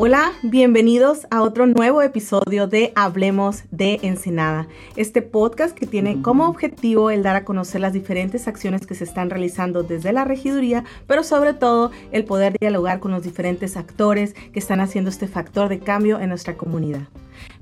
Hola, bienvenidos a otro nuevo episodio de Hablemos de Ensenada, este podcast que tiene como objetivo el dar a conocer las diferentes acciones que se están realizando desde la regiduría, pero sobre todo el poder dialogar con los diferentes actores que están haciendo este factor de cambio en nuestra comunidad.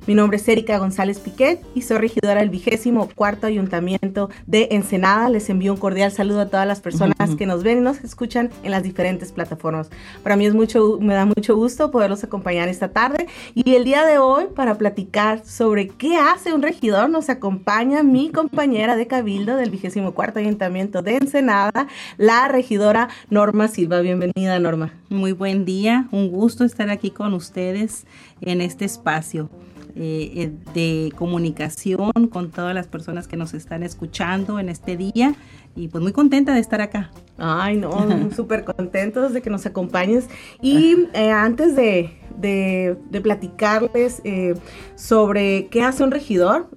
Mi nombre es Erika González Piquet y soy regidora del vigésimo cuarto ayuntamiento de Ensenada. Les envío un cordial saludo a todas las personas que nos ven y nos escuchan en las diferentes plataformas. Para mí es mucho, me da mucho gusto poderlos acompañar esta tarde y el día de hoy para platicar sobre qué hace un regidor nos acompaña mi compañera de cabildo del vigésimo cuarto ayuntamiento de Ensenada, la regidora Norma Silva. Bienvenida Norma. Muy buen día, un gusto estar aquí con ustedes en este espacio. Eh, eh, de comunicación con todas las personas que nos están escuchando en este día y pues muy contenta de estar acá. Ay, no, súper contentos de que nos acompañes. Y eh, antes de, de, platicarles sobre qué hace un regidor,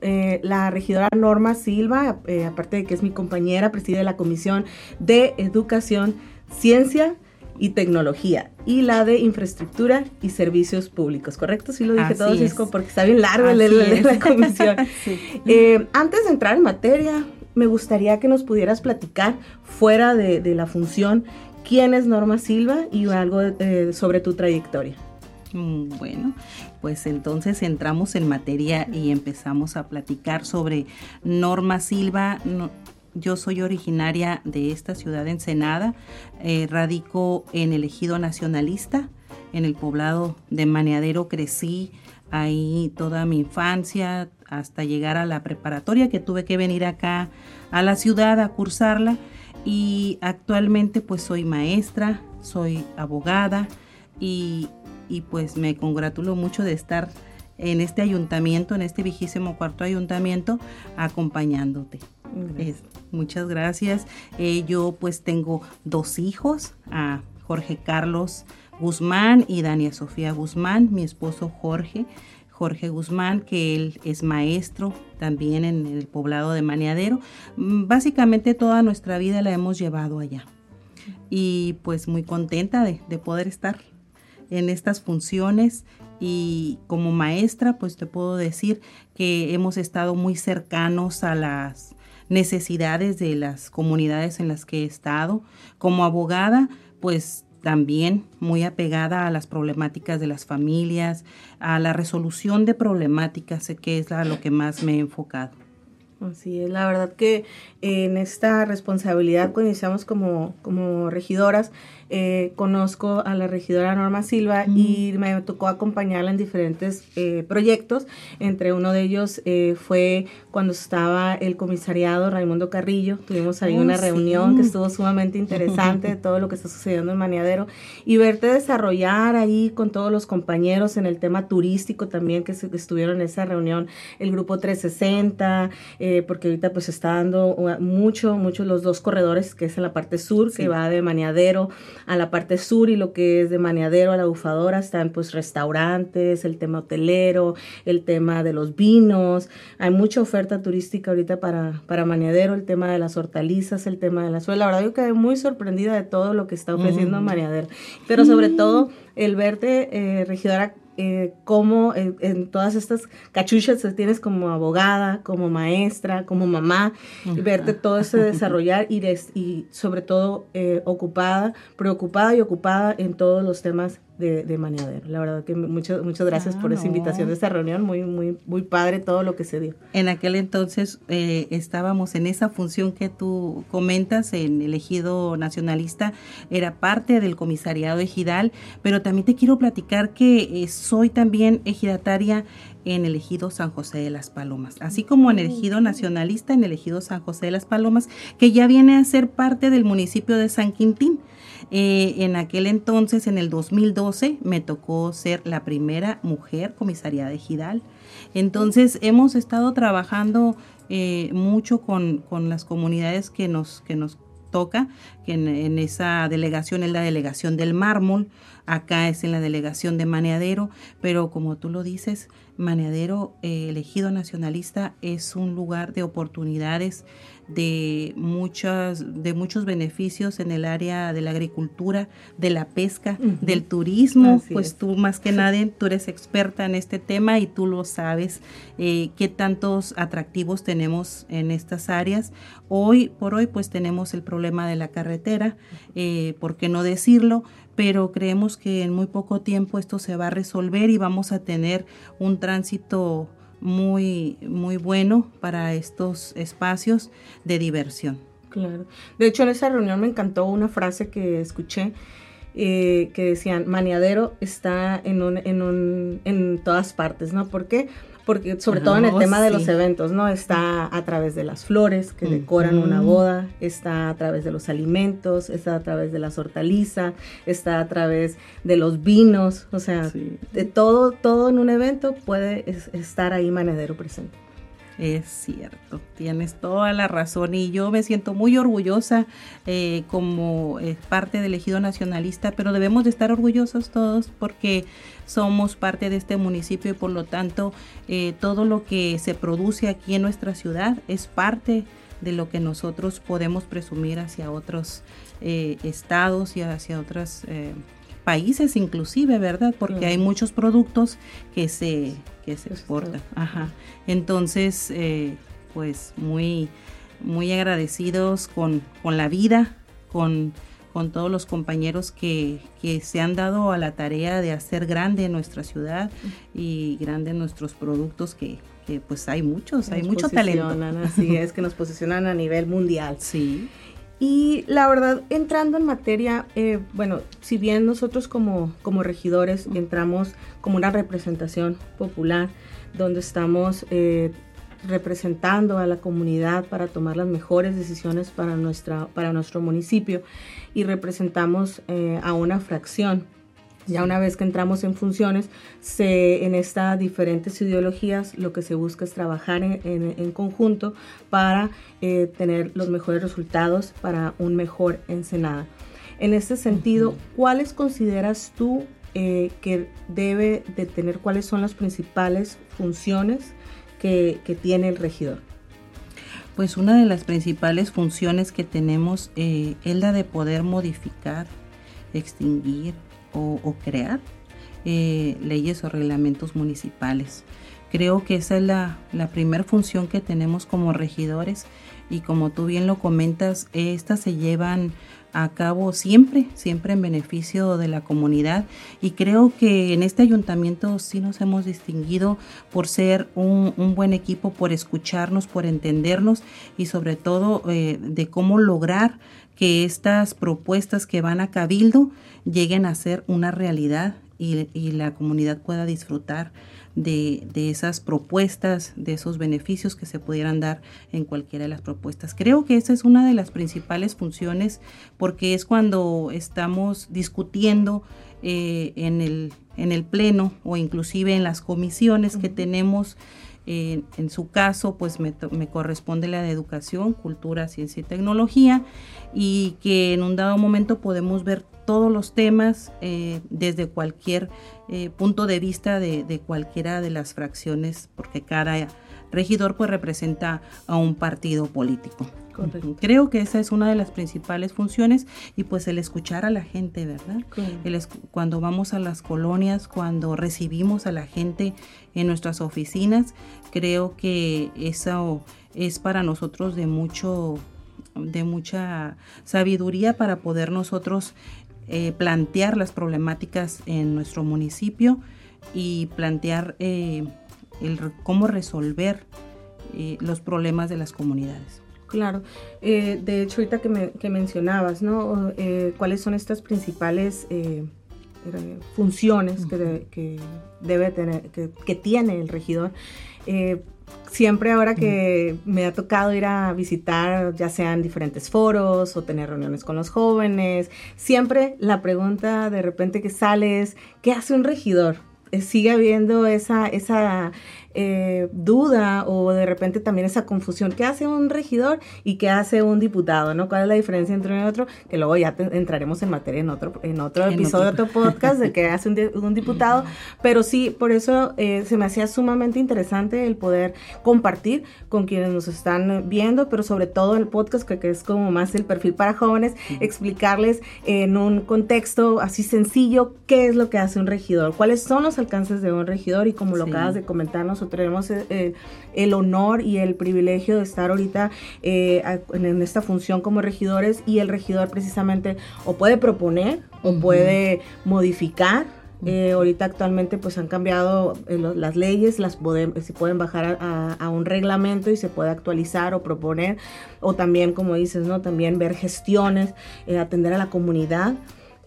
la regidora Norma Silva, aparte de que es mi compañera, preside la Comisión de Educación, Ciencia, y Tecnología y la de Infraestructura y Servicios Públicos, ¿correcto? Sí lo dije todo, es. porque está bien largo el, de la comisión. Eh, antes de entrar en materia, me gustaría que nos pudieras platicar fuera de, la función quién es Norma Silva y algo sobre tu trayectoria. Mm, bueno, pues entonces entramos en materia y empezamos a platicar sobre Norma Silva. Yo soy originaria de esta ciudad de Ensenada, eh, radico en el ejido nacionalista, en el poblado de Maneadero crecí ahí toda mi infancia hasta llegar a la preparatoria que tuve que venir acá a la ciudad a cursarla y actualmente pues soy maestra, soy abogada y, y pues me congratulo mucho de estar en este ayuntamiento, en este vigésimo cuarto ayuntamiento, acompañándote. Muchas gracias. Eh, yo pues tengo dos hijos, a Jorge Carlos Guzmán y Dania Sofía Guzmán, mi esposo Jorge. Jorge Guzmán, que él es maestro también en el poblado de Maniadero. Mm, básicamente toda nuestra vida la hemos llevado allá. Y pues muy contenta de, de poder estar en estas funciones y como maestra pues te puedo decir que hemos estado muy cercanos a las necesidades de las comunidades en las que he estado. Como abogada pues también muy apegada a las problemáticas de las familias, a la resolución de problemáticas, que es a lo que más me he enfocado. Así es, la verdad que en esta responsabilidad cuando iniciamos como, como regidoras, eh, conozco a la regidora Norma Silva y me tocó acompañarla en diferentes eh, proyectos. Entre uno de ellos eh, fue cuando estaba el comisariado Raimundo Carrillo. Tuvimos ahí una reunión que estuvo sumamente interesante de todo lo que está sucediendo en Maniadero y verte desarrollar ahí con todos los compañeros en el tema turístico también que, estuvieron en esa reunión, el grupo 360, porque ahorita pues está dando mucho, mucho los dos corredores que es en la parte sur, que va de Maniadero a la parte sur y lo que es de Maneadero a la Bufadora están pues restaurantes, el tema hotelero, el tema de los vinos. Hay mucha oferta turística ahorita para, para Maneadero, el tema de las hortalizas, el tema de la suela. La verdad yo quedé muy sorprendida de todo lo que está ofreciendo mm. Maneadero. Pero sobre mm. todo el verte, eh, regidora, eh, cómo eh, en todas estas cachuchas que tienes como abogada, como maestra, como mamá, verte todo eso desarrollar y, y sobre todo eh, ocupada, preocupada y ocupada en todos los temas de, de Maniadero. La verdad que muchas muchas gracias por esa invitación de esta reunión, muy, muy, muy padre todo lo que se dio. En aquel entonces eh, estábamos en esa función que tú comentas, en el ejido nacionalista, era parte del comisariado ejidal, pero también te quiero platicar que eh, soy también ejidataria en el ejido San José de las Palomas, así como en el ejido nacionalista, en el ejido San José de las Palomas, que ya viene a ser parte del municipio de San Quintín. En aquel entonces, en el 2012, me tocó ser la primera mujer comisaría de Gidal. Entonces, hemos estado trabajando eh, mucho con, las comunidades que nos, que nos toca, que en, esa delegación es la delegación del mármol, acá es en la delegación de Maneadero, pero como tú lo dices, Maneadero, eh, elegido nacionalista, es un lugar de oportunidades de, muchas, de muchos beneficios en el área de la agricultura, de la pesca, del turismo. pues tú más que nadie, tú eres experta en este tema y tú lo sabes, eh, qué tantos atractivos tenemos en estas áreas. Hoy por hoy pues tenemos el problema de la carretera, eh, ¿por qué no decirlo? pero creemos que en muy poco tiempo esto se va a resolver y vamos a tener un tránsito muy, muy bueno para estos espacios de diversión. Claro. De hecho, en esa reunión me encantó una frase que escuché eh, que decían, Maniadero está en, un, en, un, en todas partes, ¿no? ¿Por qué? porque sobre todo en el tema de los eventos, ¿no? Está a través de las flores que decoran una boda, está a través de los alimentos, está a través de las hortalizas, está a través de los vinos, o sea, de todo, todo en un evento puede estar ahí manedero presente. Es cierto, tienes toda la razón. Y yo me siento muy orgullosa eh, como eh, parte del ejido nacionalista, pero debemos de estar orgullosos todos porque somos parte de este municipio y por lo tanto eh, todo lo que se produce aquí en nuestra ciudad es parte de lo que nosotros podemos presumir hacia otros estados y hacia otras países inclusive, ¿verdad? Porque hay muchos productos que se, que se exportan. Ajá. Entonces, eh, pues muy, muy agradecidos con, con la vida, con, con todos los compañeros que, que, se han dado a la tarea de hacer grande nuestra ciudad y grande nuestros productos que, que pues hay muchos, hay mucho talento. Así es, que nos posicionan a nivel mundial. Sí. Y la verdad, entrando en materia, eh, bueno, si bien nosotros como, como regidores entramos como una representación popular, donde estamos eh, representando a la comunidad para tomar las mejores decisiones para, nuestra, para nuestro municipio y representamos eh, a una fracción ya una vez que entramos en funciones, se, en estas diferentes ideologías lo que se busca es trabajar en, conjunto para eh, tener los mejores resultados para un mejor Ensenada. En este sentido, ¿cuáles consideras tú eh, que debe de tener, cuáles son las principales funciones que, tiene el regidor? Pues una de las principales funciones que tenemos eh, es la de poder modificar, extinguir, o, crear eh, leyes o reglamentos municipales. Creo que esa es la, la primera función que tenemos como regidores y como tú bien lo comentas, estas se llevan a cabo siempre, siempre en beneficio de la comunidad y creo que en este ayuntamiento sí nos hemos distinguido por ser un, buen equipo, por escucharnos, por entendernos y sobre todo eh, de cómo lograr que estas propuestas que van a Cabildo lleguen a ser una realidad y, la comunidad pueda disfrutar de, esas propuestas, de esos beneficios que se pudieran dar en cualquiera de las propuestas. Creo que esa es una de las principales funciones porque es cuando estamos discutiendo eh, en, el, en el Pleno o inclusive en las comisiones que tenemos. En su caso, pues me, me, corresponde la de educación, cultura, ciencia y tecnología, y que en un dado momento podemos ver todos los temas eh, desde cualquier eh, punto de vista de, cualquiera de las fracciones, porque cada regidor pues representa a un partido político. Creo que esa es una de las principales funciones y pues el escuchar a la gente, ¿verdad? cuando vamos a las colonias, cuando recibimos a la gente en nuestras oficinas, creo que eso es para nosotros de mucho de mucha sabiduría para poder nosotros eh, plantear las problemáticas en nuestro municipio y plantear eh, el, cómo resolver eh, los problemas de las comunidades. Claro, de hecho ahorita que, mencionabas, ¿no? ¿Cuáles son estas principales funciones que, debe tener, que, tiene el regidor? siempre ahora que me ha tocado ir a visitar, ya sean diferentes foros o tener reuniones con los jóvenes, siempre la pregunta de repente que sale es, ¿qué hace un regidor? Sigue habiendo esa, esa eh, duda o de repente también esa confusión. ¿Qué hace un regidor y qué hace un diputado? ¿no? ¿Cuál es la diferencia entre uno y otro? Que luego ya entraremos en materia en otro, en otro episodio, de otro podcast de qué hace un, diputado. Pero sí, por eso eh, se me hacía sumamente interesante el poder compartir con quienes nos están viendo, pero sobre todo el podcast, que, que es como más el perfil para jóvenes, explicarles en un contexto así sencillo qué es lo que hace un regidor, cuáles son los alcances de un regidor y como lo acabas de comentar, nosotros tenemos eh, eh, el honor y el privilegio de estar ahorita eh, en esta función como regidores y el regidor precisamente o puede proponer o puede modificar ahorita actualmente pues han cambiado las leyes, las se pueden bajar a, un reglamento y se puede actualizar o proponer, o también como dices, ¿no? También ver gestiones, atender a la comunidad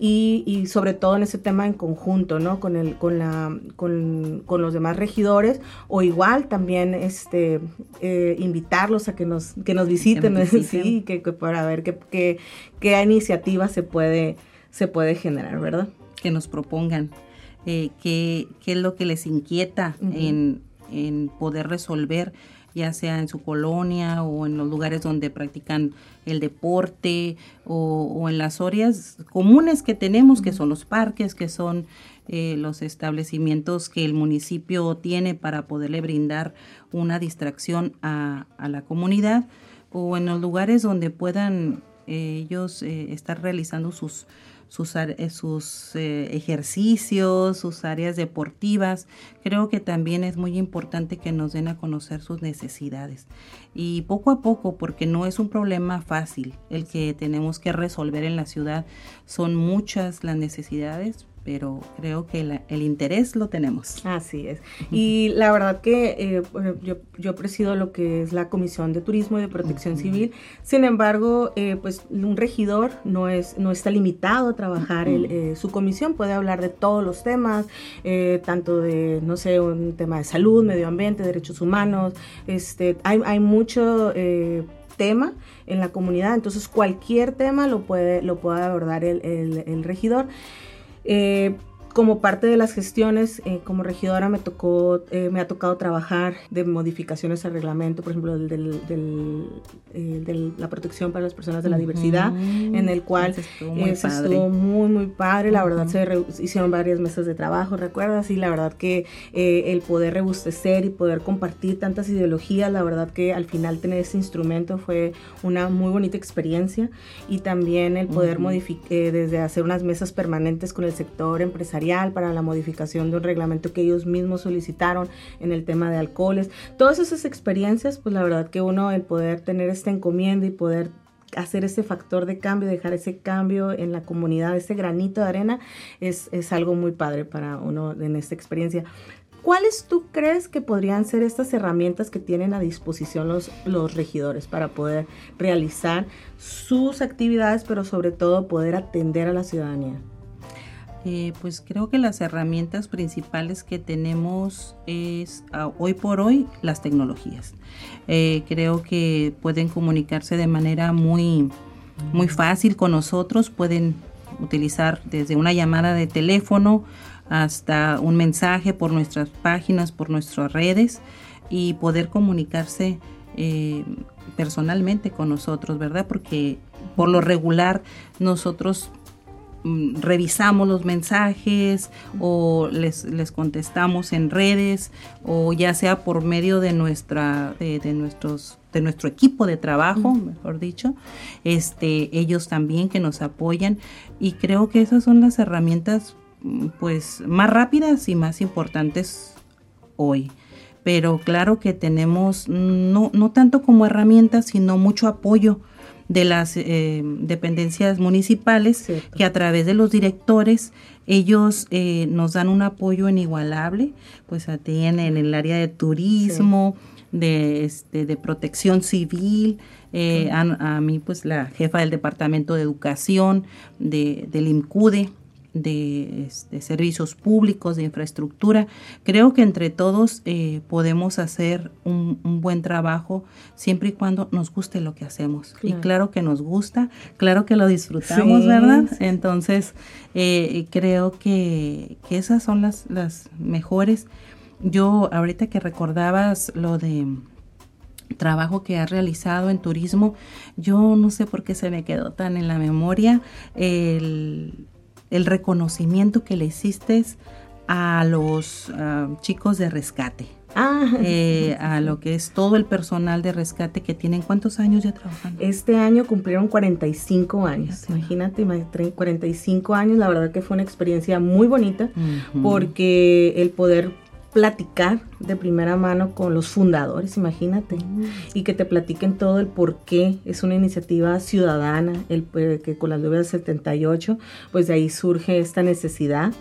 y, sobre todo en ese tema en conjunto, ¿no? Con, el, con, la, con, los demás regidores o igual también este, eh, invitarlos a que nos, que nos visiten, sí, que, para ver qué, qué, iniciativa se puede, se puede generar, ¿verdad? Que nos propongan eh, qué, qué, es lo que les inquieta en, en poder resolver ya sea en su colonia o en los lugares donde practican el deporte o, en las áreas comunes que tenemos, que son los parques, que son eh, los establecimientos que el municipio tiene para poderle brindar una distracción a, la comunidad o en los lugares donde puedan eh, ellos eh, estar realizando sus sus, eh, sus eh, ejercicios, sus áreas deportivas. Creo que también es muy importante que nos den a conocer sus necesidades. Y poco a poco, porque no es un problema fácil el que tenemos que resolver en la ciudad, son muchas las necesidades, pero creo que el interés lo tenemos. Así es. Y la verdad que eh, yo, yo, presido lo que es la Comisión de Turismo y de Protección Civil. Sin embargo, eh, pues un regidor no, es, no está limitado a trabajar eh, su comisión, puede hablar de todos los temas, tanto de, no sé, un tema de salud, medio ambiente, derechos humanos. Este, hay, hay mucho tema en la comunidad, entonces cualquier tema lo puede, lo puede abordar el, el, el regidor. Eh, como parte de las gestiones, eh, como regidora me tocó, eh, me ha tocado trabajar de modificaciones al reglamento, por ejemplo, del, eh, de la protección para las personas de la diversidad, en el cual estuvo muy, estuvo muy, muy padre. La verdad, se hicieron varias mesas de trabajo, ¿recuerdas? Y la verdad que el poder rebustecer y poder compartir tantas ideologías, la verdad que al final tener ese instrumento fue una muy bonita experiencia. Y también el poder modificar, desde hacer unas mesas permanentes con el sector empresarial para la modificación de un reglamento que ellos mismos solicitaron en el tema de alcoholes. Todas esas experiencias, pues la verdad que uno, el poder tener esta encomienda y poder hacer ese factor de cambio, dejar ese cambio en la comunidad, ese granito de arena, es, es algo muy padre para uno en esta experiencia. ¿Cuáles tú crees que podrían ser estas herramientas que tienen a disposición los, los regidores para poder realizar sus actividades, pero sobre todo poder atender a la ciudadanía? Eh, pues creo que las herramientas principales que tenemos es hoy por hoy las tecnologías. Eh, creo que pueden comunicarse de manera muy, muy fácil con nosotros, pueden utilizar desde una llamada de teléfono hasta un mensaje por nuestras páginas, por nuestras redes y poder comunicarse eh, personalmente con nosotros, ¿verdad? Porque por lo regular nosotros revisamos los mensajes o les, les, contestamos en redes o ya sea por medio de nuestra de, nuestros de nuestro equipo de trabajo mejor dicho este ellos también que nos apoyan. Y creo que esas son las herramientas mm, pues más rápidas y más importantes hoy. Pero claro que tenemos no, no tanto como herramientas sino mucho apoyo de las eh, dependencias municipales que a través de los directores ellos eh, nos dan un apoyo inigualable, pues tienen en el área de turismo, de, este, de protección civil, eh, a, mí pues la jefa del departamento de educación de, del IMCUDE, de, servicios públicos, de infraestructura. Creo que entre todos eh, podemos hacer un, buen trabajo siempre y cuando nos guste lo que hacemos. Y claro que nos gusta, claro que lo disfrutamos, ¿verdad? Entonces, eh, creo que, esas son las, las mejores. yo ahorita que recordabas lo de trabajo que has realizado en turismo, yo no sé por qué se me quedó tan en la memoria el, reconocimiento que le hiciste a los ah, chicos de rescate. Ah. Eh, a lo que es todo el personal de rescate que tienen. ¿Cuántos años ya trabajando? Este año cumplieron 45 años. Imagínate, 45 años. La verdad que fue una experiencia muy bonita porque el poder platicar de primera mano con los fundadores, imagínate, mm. y que te platiquen todo el por qué es una iniciativa ciudadana, el eh, que con la lluvia del 78, pues de ahí surge esta necesidad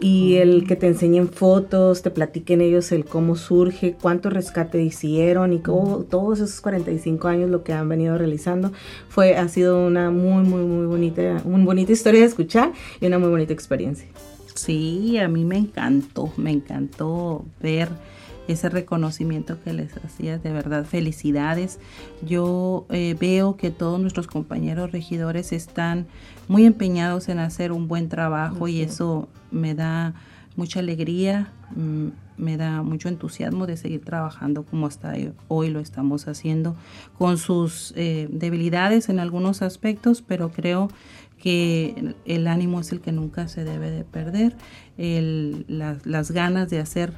y el que te enseñen fotos, te platiquen ellos el cómo surge, cuánto rescate hicieron y cómo, todos esos 45 años lo que han venido realizando fue ha sido una muy muy muy bonita, una bonita historia de escuchar y una muy bonita experiencia. Sí, a mí me encantó, me encantó ver ese reconocimiento que les hacías, de verdad, felicidades. Yo eh, veo que todos nuestros compañeros regidores están muy empeñados en hacer un buen trabajo y eso me da mucha alegría, mm, me da mucho entusiasmo de seguir trabajando como hasta hoy lo estamos haciendo, con sus eh, debilidades en algunos aspectos, pero creo que el, ánimo es el que nunca se debe de perder, las ganas de hacer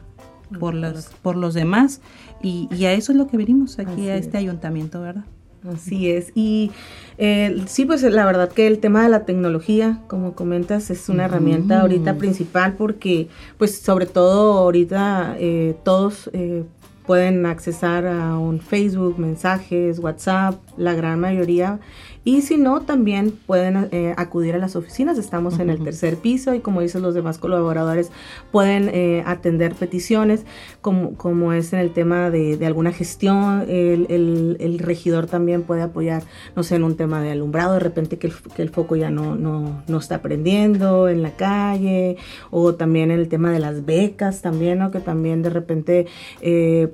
por, las, por los demás y, a eso es lo que venimos aquí a este ayuntamiento, ¿verdad? Así es. Y eh, sí, pues la verdad que el tema de la tecnología, como comentas, es una herramienta ahorita principal porque, pues sobre todo ahorita eh, todos eh, pueden accesar a un Facebook, mensajes, WhatsApp, la gran mayoría y si no, también pueden eh, acudir a las oficinas. Estamos en el tercer piso y como dicen los demás colaboradores, pueden eh, atender peticiones como, como es en el tema de, alguna gestión. El, regidor también puede apoyar, no sé, en un tema de alumbrado, de repente que el, foco ya no, no, está prendiendo en la calle o también en el tema de las becas también, ¿no? Que también de repente... Eh,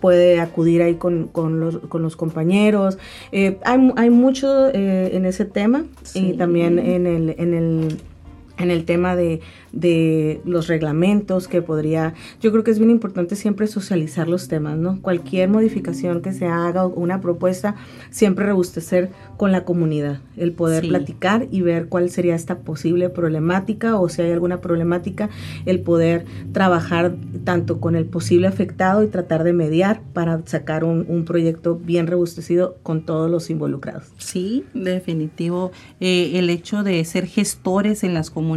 puede acudir ahí con, con, los, con los, compañeros. Eh, hay, hay, mucho eh, en ese tema y también en el, en el en el tema de, de, los reglamentos que podría, yo creo que es bien importante siempre socializar los temas, ¿no? Cualquier modificación que se haga o una propuesta, siempre rebustecer con la comunidad, el poder platicar y ver cuál sería esta posible problemática o si hay alguna problemática, el poder trabajar tanto con el posible afectado y tratar de mediar para sacar un, un proyecto bien rebustecido con todos los involucrados. Sí, definitivo. Eh, el hecho de ser gestores en las comunidades,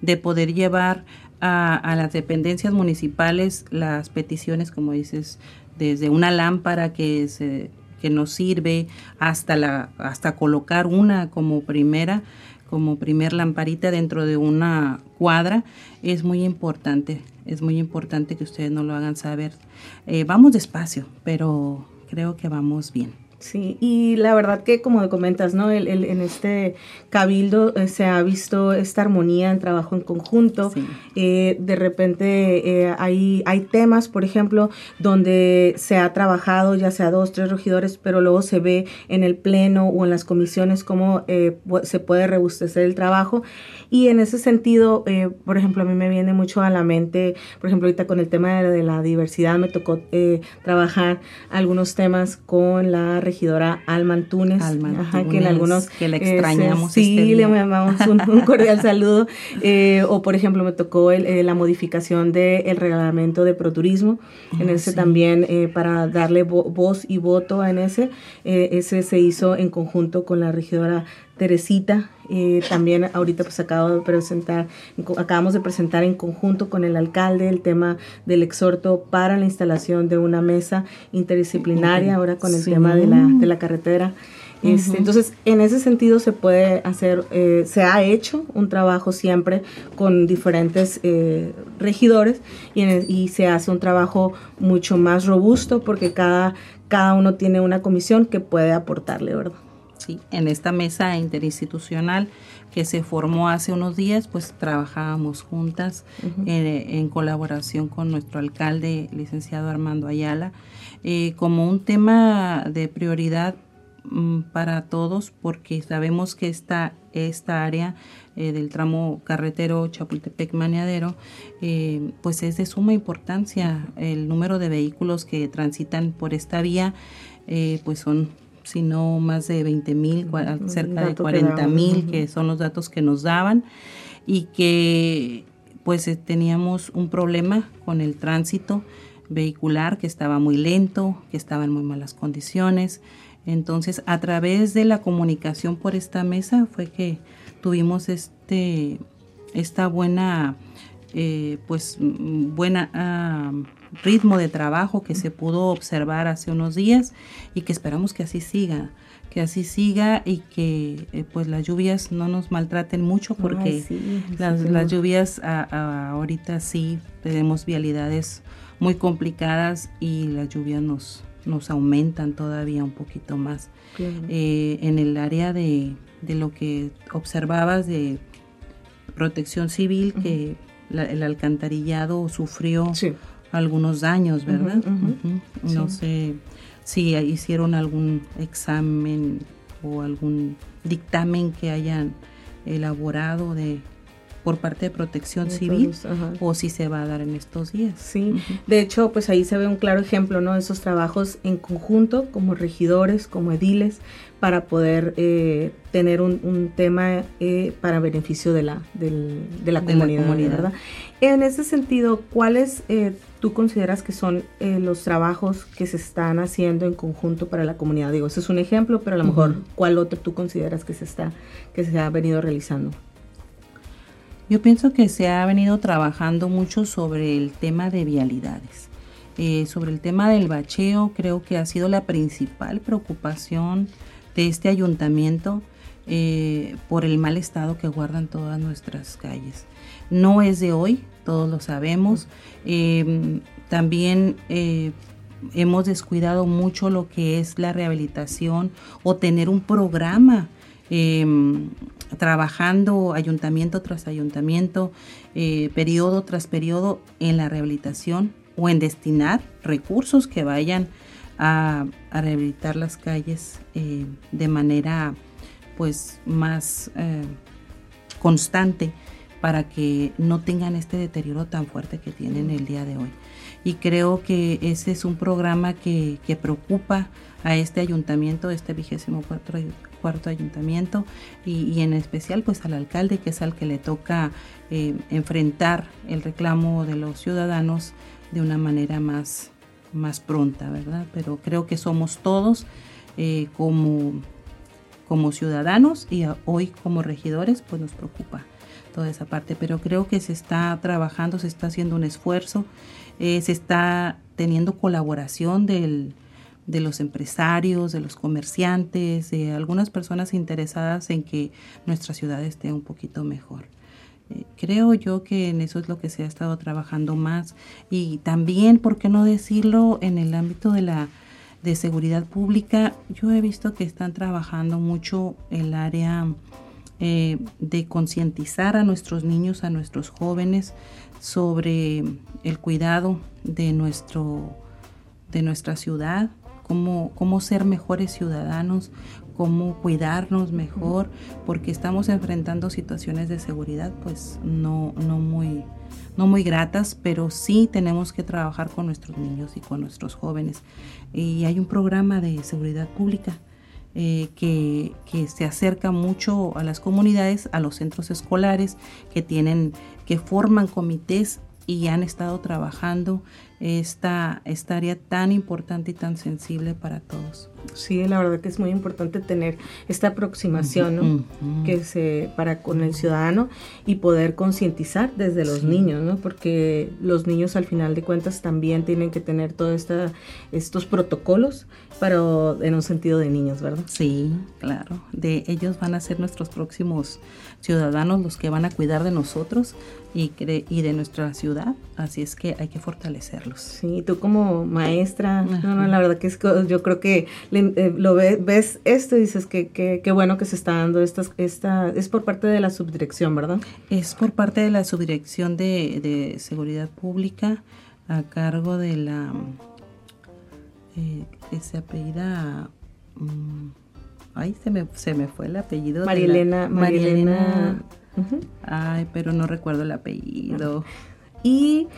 de poder llevar a, las dependencias municipales las peticiones, como dices, desde una lámpara que se que nos sirve hasta la hasta colocar una como primera como primer lamparita dentro de una cuadra. Es muy importante es muy importante que ustedes no lo hagan saber. Eh, vamos despacio pero creo que vamos bien Sí, y la verdad que como comentas, ¿no? El, el, en este cabildo eh, se ha visto esta armonía en trabajo en conjunto. Eh, de repente eh, hay, hay temas, por ejemplo, donde se ha trabajado ya sea dos, tres regidores, pero luego se ve en el pleno o en las comisiones cómo se puede rebustecer el trabajo. Y en ese sentido, por ejemplo, a mí me viene mucho a la mente, por ejemplo, ahorita con el tema de, de la diversidad me tocó trabajar algunos temas con la regidora Alma Antunes, que en algunos que la extrañamos. sí, este le mandamos un, cordial saludo. Eh, o por ejemplo me tocó eh, la modificación del reglamento de proturismo, en ah, ese también eh, para darle voz y voto en ese, ese se hizo en conjunto con la regidora Teresita. también ahorita pues acabo de presentar, acabamos de presentar en conjunto con el alcalde el tema del exhorto para la instalación de una mesa interdisciplinaria, ahora con el tema de la, de la carretera. Este, entonces, en ese sentido se puede hacer, eh, se ha hecho un trabajo siempre con diferentes eh, regidores y, y, se hace un trabajo mucho más robusto porque cada, cada uno tiene una comisión que puede aportarle, ¿verdad? Sí, en esta mesa interinstitucional que se formó hace unos días, pues trabajábamos juntas eh, en colaboración con nuestro alcalde, licenciado Armando Ayala, eh, como un tema de prioridad mm, para todos porque sabemos que esta, esta área eh, del tramo carretero Chapultepec-Maneadero pues es de suma importancia. El número de vehículos que transitan por esta vía pues son si no más de 20 mil, cerca de 40 mil, que son los datos que nos daban y que pues teníamos un problema con el tránsito vehicular que estaba muy lento, que estaba en muy malas condiciones. Entonces, a través de la comunicación por esta mesa fue que tuvimos este, esta buena, eh, pues, buena ah, ritmo de trabajo que se pudo observar hace unos días y que esperamos que así siga que así siga y que eh, pues las lluvias no nos maltraten mucho porque las, lluvias ahorita sí tenemos vialidades muy complicadas y las lluvias nos, nos aumentan todavía un poquito más. Eh, en el área de, de, lo que observabas de protección civil, que el alcantarillado sufrió algunos daños, ¿verdad? No sé si hicieron algún examen o algún dictamen que hayan elaborado de por parte de Protección Civil o si se va a dar en estos días. Sí, de hecho, pues ahí se ve un claro ejemplo, ¿no? De esos trabajos en conjunto, como regidores, como ediles, para poder eh, tener un, tema eh, para beneficio de la, de la comunidad, ¿verdad? En ese sentido, ¿cuáles eh, tú consideras que son los trabajos que se están haciendo en conjunto para la comunidad? Digo, ese es un ejemplo, pero a lo mejor, ¿cuál otro tú consideras que se está, que se ha venido realizando? Yo pienso que se ha venido trabajando mucho sobre el tema de vialidades. Eh, sobre el tema del bacheo, creo que ha sido la principal preocupación de este ayuntamiento eh, por el mal estado que guardan todas nuestras calles. No es de hoy, todos lo sabemos. Em, también eh, hemos descuidado mucho lo que es la rehabilitación o tener un programa em, trabajando ayuntamiento tras ayuntamiento, eh, periodo tras periodo en la rehabilitación o en destinar recursos que vayan a, rehabilitar las calles eh, de manera pues más eh, constante para que no tengan este deterioro tan fuerte que tienen el día de hoy. Y creo que ese es un programa que, preocupa a este ayuntamiento, este vigésimo cuatro cuarto ayuntamiento y, en especial pues al alcalde que es al que le toca eh, enfrentar el reclamo de los ciudadanos de una manera más, más pronta, ¿verdad? Pero creo que somos todos eh, como, como ciudadanos y hoy como regidores pues nos preocupa toda esa parte, pero creo que se está trabajando, se está haciendo un esfuerzo, eh, se está teniendo colaboración de los empresarios, de los comerciantes, de algunas personas interesadas en que nuestra ciudad esté un poquito mejor. Creo yo que en eso es lo que se ha estado trabajando más y también, ¿por qué no decirlo?, en el ámbito de la de seguridad pública, yo he visto que están trabajando mucho el área eh, de concientizar a nuestros niños, a nuestros jóvenes sobre el cuidado de nuestro de nuestra ciudad, cómo, ser mejores ciudadanos, cómo cuidarnos mejor, porque estamos enfrentando situaciones de seguridad pues no, no, muy, no muy gratas, pero sí tenemos que trabajar con nuestros niños y con nuestros jóvenes. Y hay un programa de seguridad pública eh, que, que, se acerca mucho a las comunidades, a los centros escolares, que tienen, que forman comités y han estado trabajando esta, esta área tan importante y tan sensible para todos. Sí, la verdad que es muy importante tener esta aproximación ¿no? que se para con el ciudadano y poder concientizar desde los niños, ¿no? porque los niños al final de cuentas también tienen que tener todos estos protocolos, pero en un sentido de niños, ¿verdad? Sí, claro. De ellos van a ser nuestros próximos ciudadanos, los que van a cuidar de nosotros y, y de nuestra ciudad, así es que hay que fortalecerlos. Sí, tú como maestra, la verdad que es, yo creo que eh, lo ves esto y dices que qué bueno que se está dando esta, esta, es por parte de la subdirección, ¿verdad? Es por parte de la subdirección de, seguridad pública a cargo de la, eh, que se apellida... Mm, Ay, se me, se me fue el apellido. María Elena. Ay, pero no recuerdo el apellido. Y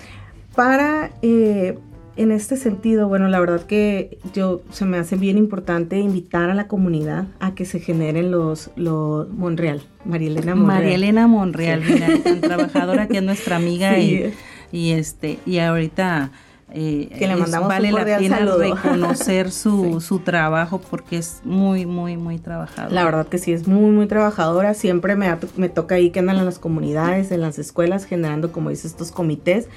para, eh, en este sentido, bueno, la verdad que yo se me hace bien importante invitar a la comunidad a que se generen los, los Monreal, María Elena Monreal. María Elena Monreal, mira, tan trabajadora que es nuestra amiga y, y, este, y ahorita eh, que le mandamos vale la pena saludo. reconocer su, su trabajo porque es muy, muy, muy trabajadora. La verdad que sí, es muy, muy trabajadora. Siempre me, me toca ahí que andan en las comunidades, en las escuelas, generando, como dice, estos comités.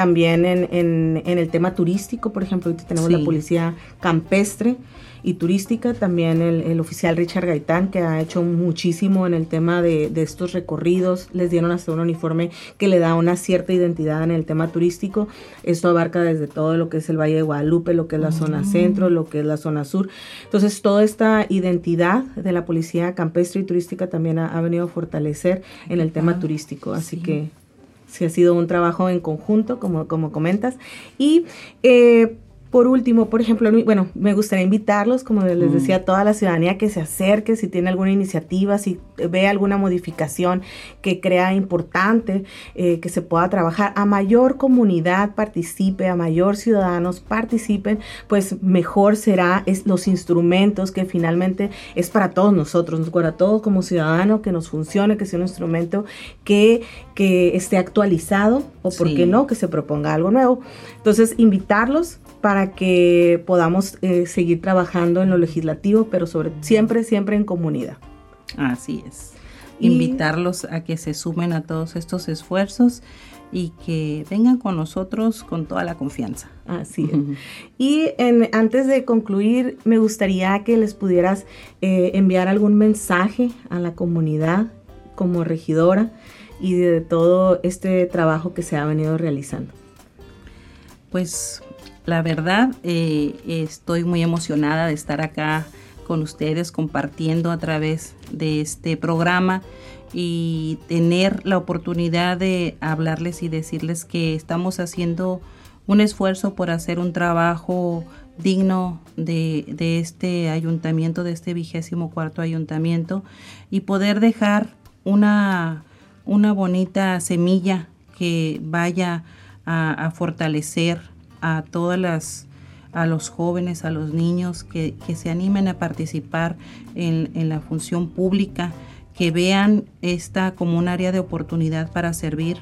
También en, en, en el tema turístico, por ejemplo, ahorita tenemos Sí. la policía campestre y turística, también el, el oficial Richard Gaitán, que ha hecho muchísimo en el tema de, de estos recorridos, les dieron hasta un uniforme que le da una cierta identidad en el tema turístico, esto abarca desde todo lo que es el Valle de Guadalupe, lo que es la zona centro, lo que es la zona sur, entonces toda esta identidad de la policía campestre y turística también ha, ha venido a fortalecer en el tema turístico, así Sí. que sí ha sido un trabajo en conjunto, como, como comentas. Y eh, por último, por ejemplo, bueno, me gustaría invitarlos, como les Mm. decía, a toda la ciudadanía que se acerque, si tiene alguna iniciativa, si ve alguna modificación que crea importante, eh, que se pueda trabajar, a mayor comunidad participe, a mayor ciudadanos participen, pues mejor será es los instrumentos que finalmente es para todos nosotros, para todos como ciudadanos, que nos funcione, que sea un instrumento que, que esté actualizado o, por Sí. qué no, que se proponga algo nuevo. Entonces, invitarlos para que podamos eh, seguir trabajando en lo legislativo, pero sobre siempre, siempre en comunidad. Así es. Y- Invitarlos a que se sumen a todos estos esfuerzos y que vengan con nosotros con toda la confianza. Así es. Y en- antes de concluir, me gustaría que les pudieras eh, enviar algún mensaje a la comunidad como regidora y de todo este trabajo que se ha venido realizando. Pues la verdad, eh, estoy muy emocionada de estar acá con ustedes compartiendo a través de este programa y tener la oportunidad de hablarles y decirles que estamos haciendo un esfuerzo por hacer un trabajo digno de, este ayuntamiento, de este vigésimo cuarto ayuntamiento y poder dejar una, una bonita semilla que vaya a fortalecer a todas las a los jóvenes, a los niños que, que se animen a participar en, en la función pública, que vean esta como un área de oportunidad para servir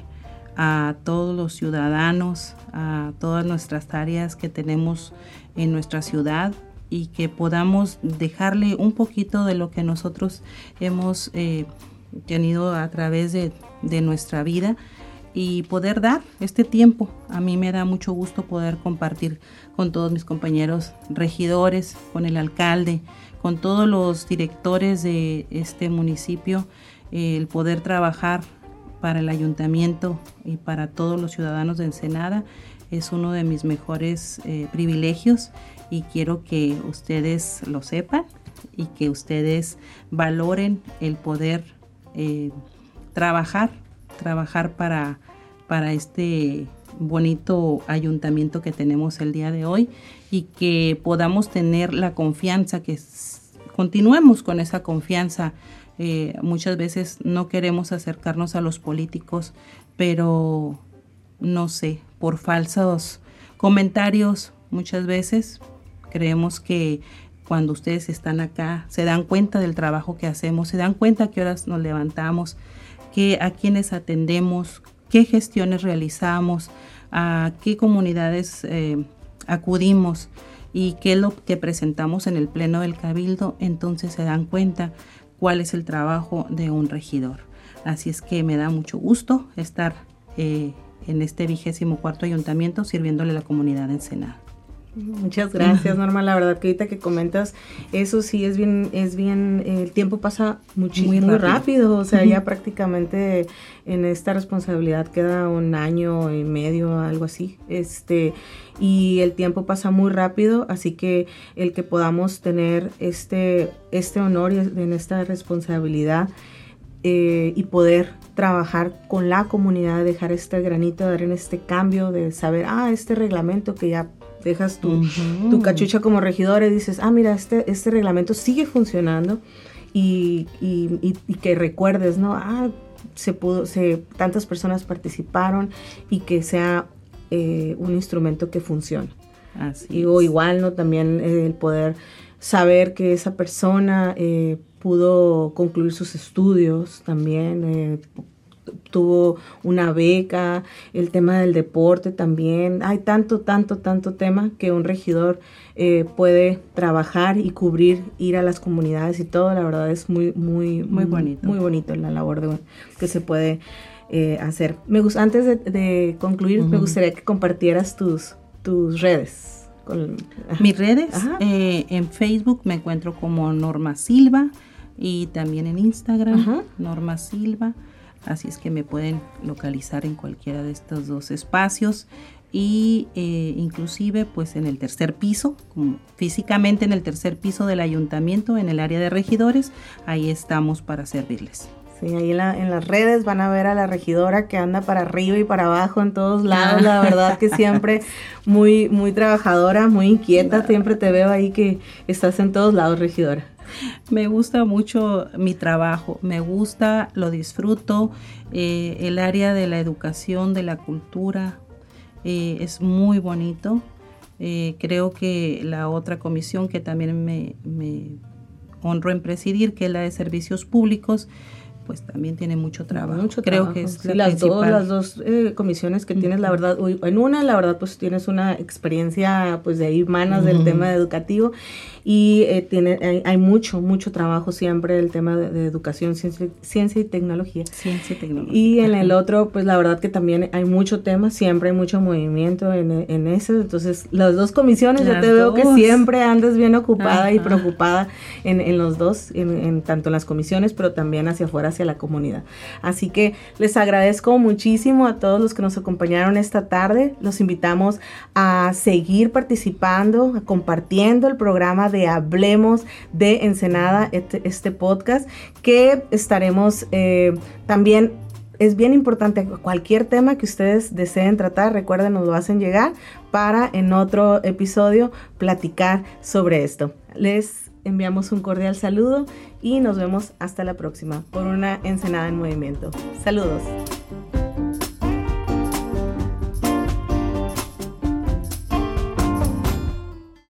a todos los ciudadanos, a todas nuestras áreas que tenemos en nuestra ciudad y que podamos dejarle un poquito de lo que nosotros hemos eh, tenido a través de, de nuestra vida y poder dar este tiempo. A mí me da mucho gusto poder compartir con todos mis compañeros regidores, con el alcalde, con todos los directores de este municipio, eh, el poder trabajar para el ayuntamiento y para todos los ciudadanos de Ensenada es uno de mis mejores eh, privilegios y quiero que ustedes lo sepan y que ustedes valoren el poder eh, trabajar, trabajar para, para este bonito ayuntamiento que tenemos el día de hoy y que podamos tener la confianza, que continuemos con esa confianza. Eh, muchas veces no queremos acercarnos a los políticos, pero no sé, por falsos comentarios muchas veces creemos que cuando ustedes están acá se dan cuenta del trabajo que hacemos, se dan cuenta a qué horas nos levantamos, que a quienes atendemos, qué gestiones realizamos, a qué comunidades eh, acudimos y qué es lo que presentamos en el pleno del cabildo, entonces se dan cuenta cuál es el trabajo de un regidor. Así es que me da mucho gusto estar eh, en este vigésimo cuarto ayuntamiento sirviéndole a la comunidad de Ensenada. Muchas gracias, Norma. La verdad que ahorita que comentas eso sí es bien, es bien, eh, el tiempo pasa muchísimo Muy rápido. o sea, ya prácticamente en esta responsabilidad queda un año y medio, algo así. Este, y el tiempo pasa muy rápido, así que el que podamos tener este, este honor y en esta responsabilidad eh, y poder trabajar con la comunidad, dejar este granito, dar en este cambio de saber, ah, este reglamento que ya dejas tu, tu cachucha como regidor y dices, ah, mira, este, este reglamento sigue funcionando y, y, y, que recuerdes, ¿no? Ah, se pudo, se, tantas personas participaron y que sea eh, un instrumento que funcione. Así o igual, ¿no? También el poder saber que esa persona eh, pudo concluir sus estudios también, eh, tuvo una beca, el tema del deporte también. Hay tanto, tanto, tanto tema que un regidor eh, puede trabajar y cubrir, ir a las comunidades y todo. La verdad es muy, muy, muy bonito. Muy bonito la labor de, que se puede hacer. Me gusta, antes de, concluir, me gustaría que compartieras tus, tus redes. Mis redes, eh, en Facebook me encuentro como Norma Silva y también en Instagram, Norma Silva. Así es que me pueden localizar en cualquiera de estos dos espacios y eh, inclusive pues en el tercer piso, físicamente en el tercer piso del ayuntamiento, en el área de regidores, ahí estamos para servirles. Sí, ahí en, en, las redes van a ver a la regidora que anda para arriba y para abajo en todos lados. La verdad que siempre muy, muy trabajadora, muy inquieta. Siempre te veo ahí que estás en todos lados, regidora. Me gusta mucho mi trabajo, me gusta, lo disfruto. Eh, el área de la educación, de la cultura, eh, es muy bonito. Eh, creo que la otra comisión que también me, me honro en presidir, que es la de servicios públicos, pues también tiene mucho trabajo. Mucho Creo que es las, dos, las dos eh, comisiones que tienes, la verdad, en una, la verdad, pues tienes una experiencia, pues de ahí manos del tema educativo y eh, tiene, hay, mucho, mucho trabajo siempre el tema de, educación, ciencia, y tecnología. Ciencia y tecnología. Y en el otro, pues la verdad que también hay mucho tema, siempre hay mucho movimiento en, en eso. Entonces, las dos comisiones, yo te veo que siempre andas bien ocupada y preocupada en, en los dos, en, en, tanto en las comisiones, pero también hacia afuera, hacia la comunidad. Así que les agradezco muchísimo a todos los que nos acompañaron esta tarde. Los invitamos a seguir participando, compartiendo el programa de Hablemos de Ensenada, este, este podcast, que estaremos eh, también es bien importante cualquier tema que ustedes deseen tratar, recuerden, nos lo hacen llegar para en otro episodio platicar sobre esto. Les enviamos un cordial saludo y nos vemos hasta la próxima por una Ensenada en movimiento. Saludos.